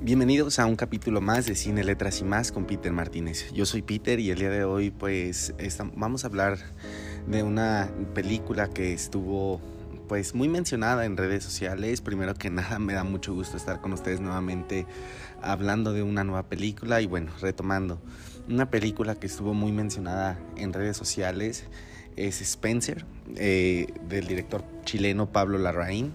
Bienvenidos a un capítulo más de Cine, Letras y más con Peter Martínez. Yo soy Peter y el día de hoy pues vamos a hablar de una película que estuvo pues muy mencionada en redes sociales. Primero que nada me da mucho gusto estar con ustedes nuevamente hablando de una nueva película y bueno, retomando. Una película que estuvo muy mencionada en redes sociales es Spencer, eh, del director chileno Pablo Larraín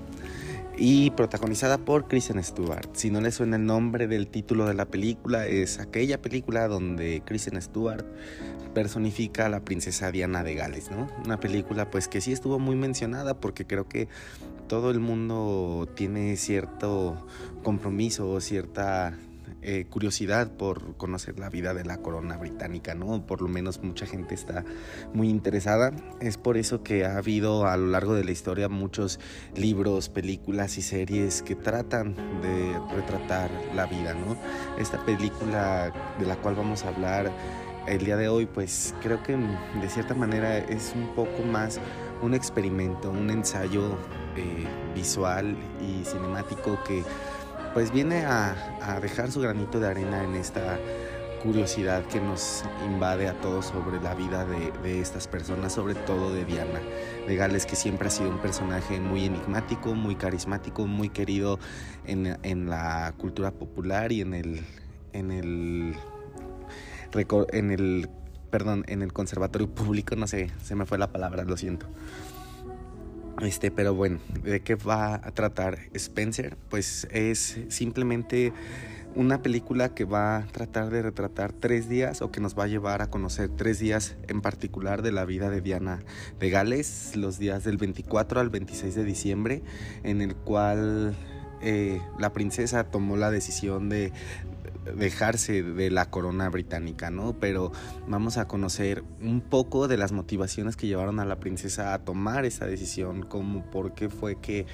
y protagonizada por Kristen Stewart. Si no le suena el nombre del título de la película, es aquella película donde Kristen Stewart personifica a la princesa Diana de Gales, ¿no? Una película pues que sí estuvo muy mencionada porque creo que todo el mundo tiene cierto compromiso o cierta eh, curiosidad por conocer la vida de la corona británica, ¿no? Por lo menos mucha gente está muy interesada. Es por eso que ha habido a lo largo de la historia muchos libros, películas y series que tratan de retratar la vida, ¿no? Esta película de la cual vamos a hablar el día de hoy, pues creo que de cierta manera es un poco más un experimento, un ensayo eh, visual y cinemático que pues viene a, dejar su granito de arena en esta curiosidad que nos invade a todos sobre la vida de, estas personas, sobre todo de Diana de Gales, que siempre ha sido un personaje muy enigmático, muy carismático, muy querido en, la cultura popular y en el, en el, en el, perdón, en el conservatorio público, no sé, se me fue la palabra, lo siento. Este, pero bueno, ¿de qué va a tratar Spencer? Pues es simplemente una película que va a tratar de retratar tres días o que nos va a llevar a conocer tres días en particular de la vida de Diana de Gales, los días del 24 al 26 de diciembre, en el cual eh, la princesa tomó la decisión de dejarse de la corona británica, ¿no? Pero vamos a conocer un poco de las motivaciones que llevaron a la princesa a tomar esa decisión, como por qué fue que,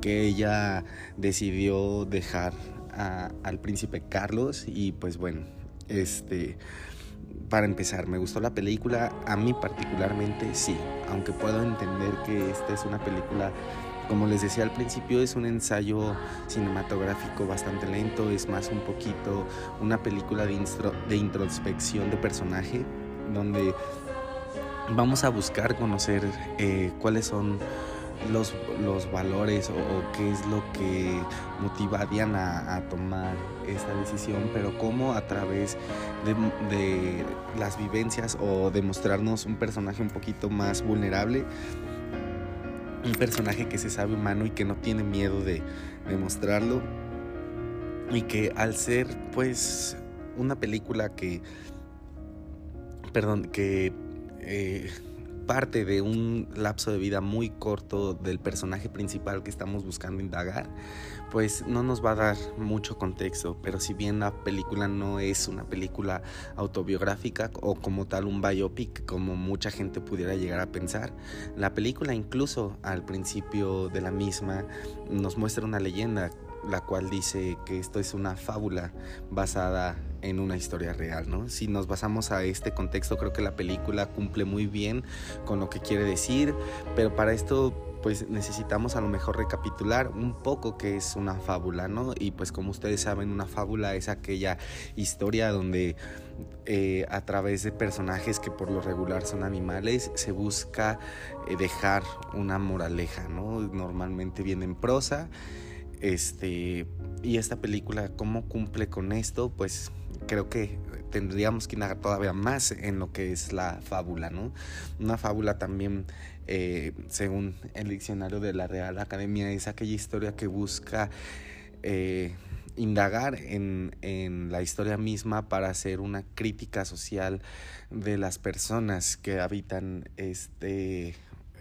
que ella decidió dejar al príncipe Carlos y pues bueno, este para empezar, ¿me gustó la película? A mí particularmente sí, aunque puedo entender que esta es una película como les decía al principio, es un ensayo cinematográfico bastante lento, es más un poquito una película de, introspección de personaje, donde vamos a buscar conocer eh, cuáles son los, los valores o, qué es lo que motiva a Diana a tomar esta decisión, pero cómo a través de, de las vivencias o de mostrarnos un personaje un poquito más vulnerable, un personaje que se sabe humano y que no tiene miedo de, demostrarlo y que al ser pues una película que perdón que eh, parte de un lapso de vida muy corto del personaje principal que estamos buscando indagar, pues no nos va a dar mucho contexto, pero si bien la película no es una película autobiográfica o como tal un biopic como mucha gente pudiera llegar a pensar, la película incluso al principio de la misma nos muestra una leyenda la cual dice que esto es una fábula basada en una historia real, ¿no? Si nos basamos a este contexto, creo que la película cumple muy bien con lo que quiere decir, pero para esto pues necesitamos a lo mejor recapitular un poco qué es una fábula, ¿no? Y pues como ustedes saben, una fábula es aquella historia donde eh, a través de personajes que por lo regular son animales se busca eh, dejar una moraleja, ¿no? Normalmente viene en prosa este, y esta película, ¿cómo cumple con esto? Pues creo que tendríamos que indagar todavía más en lo que es la fábula, ¿no? Una fábula también, eh, según el diccionario de la Real Academia, es aquella historia que busca eh, indagar en, en, la historia misma para hacer una crítica social de las personas que habitan este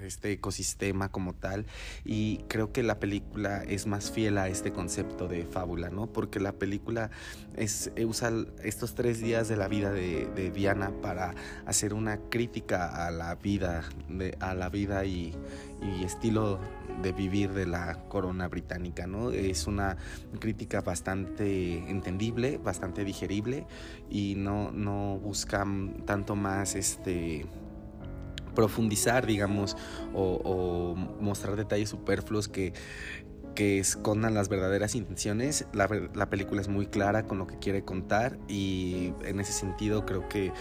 este ecosistema como tal y creo que la película es más fiel a este concepto de fábula, ¿no? Porque la película es, usa estos tres días de la vida de, Diana para hacer una crítica a la vida, de, a la vida y, estilo de vivir de la corona británica, ¿no? Es una crítica bastante entendible, bastante digerible y no, no busca tanto más este profundizar, digamos, o, mostrar detalles superfluos que, que escondan las verdaderas intenciones. La, la, película es muy clara con lo que quiere contar y en ese sentido creo que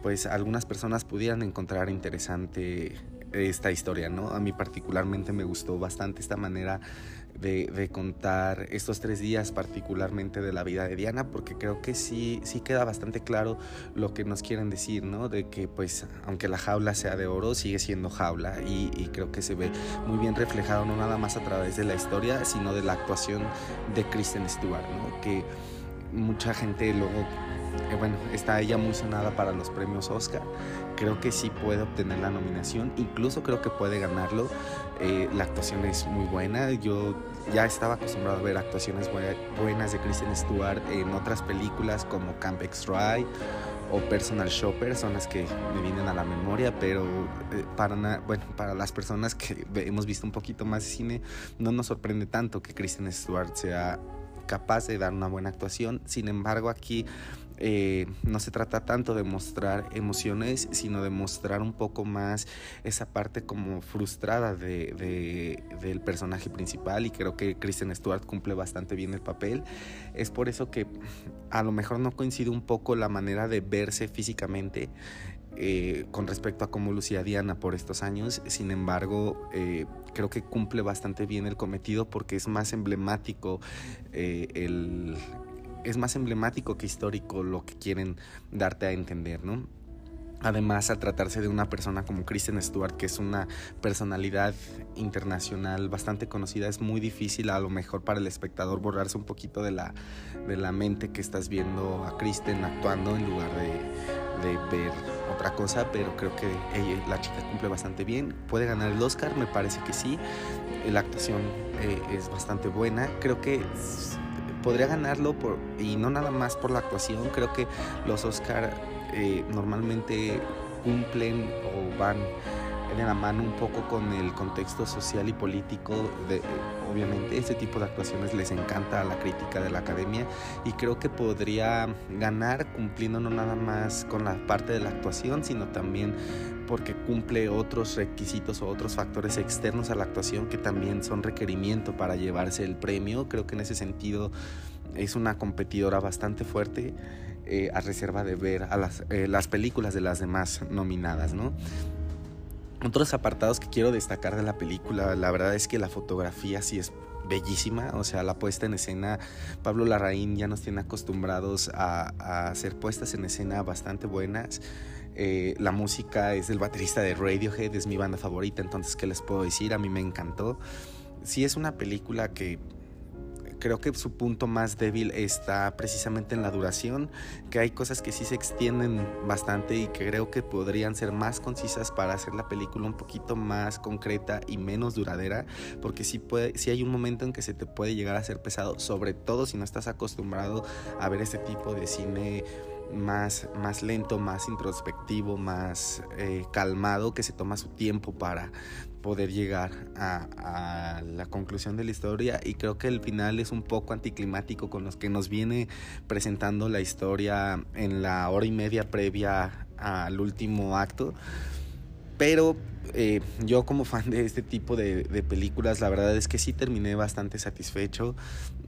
pues algunas personas pudieran encontrar interesante esta historia, ¿no? A mí particularmente me gustó bastante esta manera de, contar estos tres días particularmente de la vida de Diana porque creo que sí, sí queda bastante claro lo que nos quieren decir, ¿no? De que pues aunque la jaula sea de oro sigue siendo jaula y, creo que se ve muy bien reflejado no nada más a través de la historia sino de la actuación de Kristen Stewart, ¿no? Que mucha gente luego eh, bueno, está ella muy sonada para los premios Oscar. Creo que sí puede obtener la nominación, incluso creo que puede ganarlo. Eh, la actuación es muy buena. Yo ya estaba acostumbrado a ver actuaciones buenas de Kristen Stewart en otras películas como Camp X-Ray o Personal Shopper, son las que me vienen a la memoria, pero eh, para, bueno, para las personas que hemos visto un poquito más de cine, no nos sorprende tanto que Kristen Stewart sea capaz de dar una buena actuación. Sin embargo, aquí eh, no se trata tanto de mostrar emociones, sino de mostrar un poco más esa parte como frustrada de, del personaje principal y creo que Kristen Stewart cumple bastante bien el papel. Es por eso que a lo mejor no coincide un poco la manera de verse físicamente. Eh, con respecto a cómo lucía Diana por estos años. Sin embargo, eh, creo que cumple bastante bien el cometido porque es más emblemático el, es más emblemático que histórico lo que quieren darte a entender, ¿no? Además, al tratarse de una persona como Kristen Stewart, que es una personalidad internacional bastante conocida, es muy difícil a lo mejor para el espectador borrarse un poquito de la, de la mente que estás viendo a Kristen actuando en lugar de, de ver otra cosa, pero creo que ella, la chica cumple bastante bien. Puede ganar el Oscar, me parece que sí. La actuación eh, es bastante buena. Creo que podría ganarlo por, y no nada más por la actuación, creo que los Oscar eh, normalmente cumplen o van de la mano un poco con el contexto social y político. De, obviamente, este tipo de actuaciones les encanta a la crítica de la academia y creo que podría ganar cumpliendo no nada más con la parte de la actuación, sino también porque cumple otros requisitos o otros factores externos a la actuación que también son requerimiento para llevarse el premio. Creo que en ese sentido es una competidora bastante fuerte eh, a reserva de ver a las, eh, las películas de las demás nominadas, ¿no? Otros apartados que quiero destacar de la película, la verdad es que la fotografía sí es bellísima, o sea, la puesta en escena, Pablo Larraín ya nos tiene acostumbrados a, a hacer puestas en escena bastante buenas. Eh, la música es del baterista de Radiohead, es mi banda favorita, entonces, ¿qué les puedo decir? A mí me encantó. Sí es una película que creo que su punto más débil está precisamente en la duración, que hay cosas que sí se extienden bastante y que creo que podrían ser más concisas para hacer la película un poquito más concreta y menos duradera, porque sí, puede, sí hay un momento en que se te puede llegar a ser pesado, sobre todo si no estás acostumbrado a ver este tipo de cine más, más lento, más introspectivo, más eh, calmado, que se toma su tiempo para poder llegar a, la conclusión de la historia. Y creo que el final es un poco anticlimático con los que nos viene presentando la historia en la hora y media previa al último acto pero eh, yo como fan de este tipo de, películas, la verdad es que sí terminé bastante satisfecho.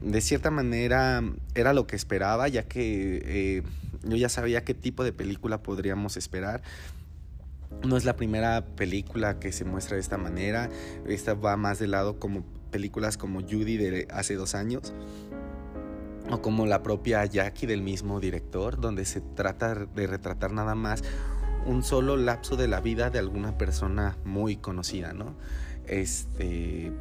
De cierta manera era lo que esperaba, ya que eh, yo ya sabía qué tipo de película podríamos esperar. No es la primera película que se muestra de esta manera. Esta va más de lado como películas como Judy de hace dos años o como la propia Jackie del mismo director, donde se trata de retratar nada más un solo lapso de la vida de alguna persona muy conocida, ¿no? Este,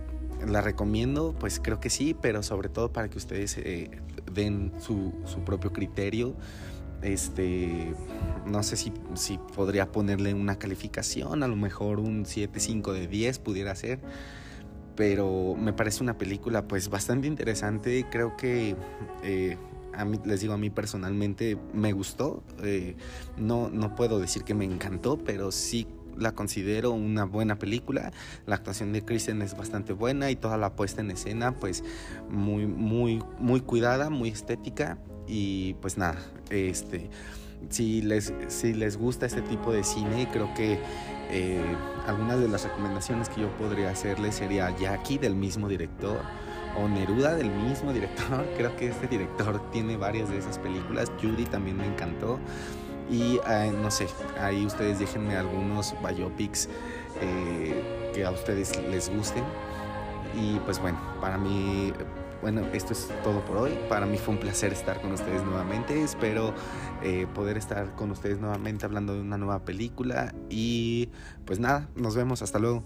la recomiendo, pues creo que sí, pero sobre todo para que ustedes eh, den su, propio criterio. Este, no sé si, si podría ponerle una calificación, a lo mejor un 7.5 de 10 pudiera ser pero me parece una película pues bastante interesante creo que eh, a mí, les digo, a mí personalmente me gustó. Eh, no, no puedo decir que me encantó, pero sí la considero una buena película. La actuación de Kristen es bastante buena y toda la puesta en escena, pues muy, muy, muy cuidada, muy estética. Y pues nada, este, si les, si les gusta este tipo de cine, creo que eh, algunas de las recomendaciones que yo podría hacerles sería Jackie del mismo director o Neruda del mismo director. Creo que este director tiene varias de esas películas. Judy también me encantó. Y eh, no sé, ahí ustedes déjenme algunos biopics eh, que a ustedes les gusten. Y pues bueno, para mí, bueno, esto es todo por hoy. Para mí fue un placer estar con ustedes nuevamente. Espero eh, poder estar con ustedes nuevamente hablando de una nueva película. Y pues nada, nos vemos. Hasta luego.